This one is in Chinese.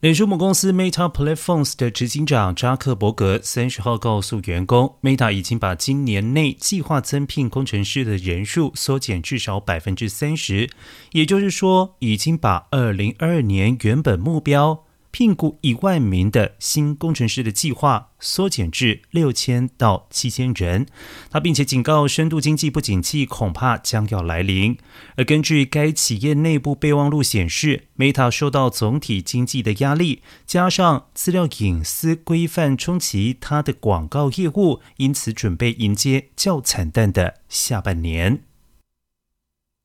脸书母公司 Meta Platforms 的执行长扎克伯格三十号告诉员工，Meta 已经把今年内计划增聘工程师的人数缩减至少百分之三十，也就是说，已经把二零二二年原本目标。聘雇一万名的新工程师的计划缩减至六千到七千人。他并且警告，深度经济不景气恐怕将要来临。而根据该企业内部备忘录显示，Meta 受到总体经济的压力，加上资料隐私规范冲击它的广告业务，因此准备迎接较惨淡的下半年。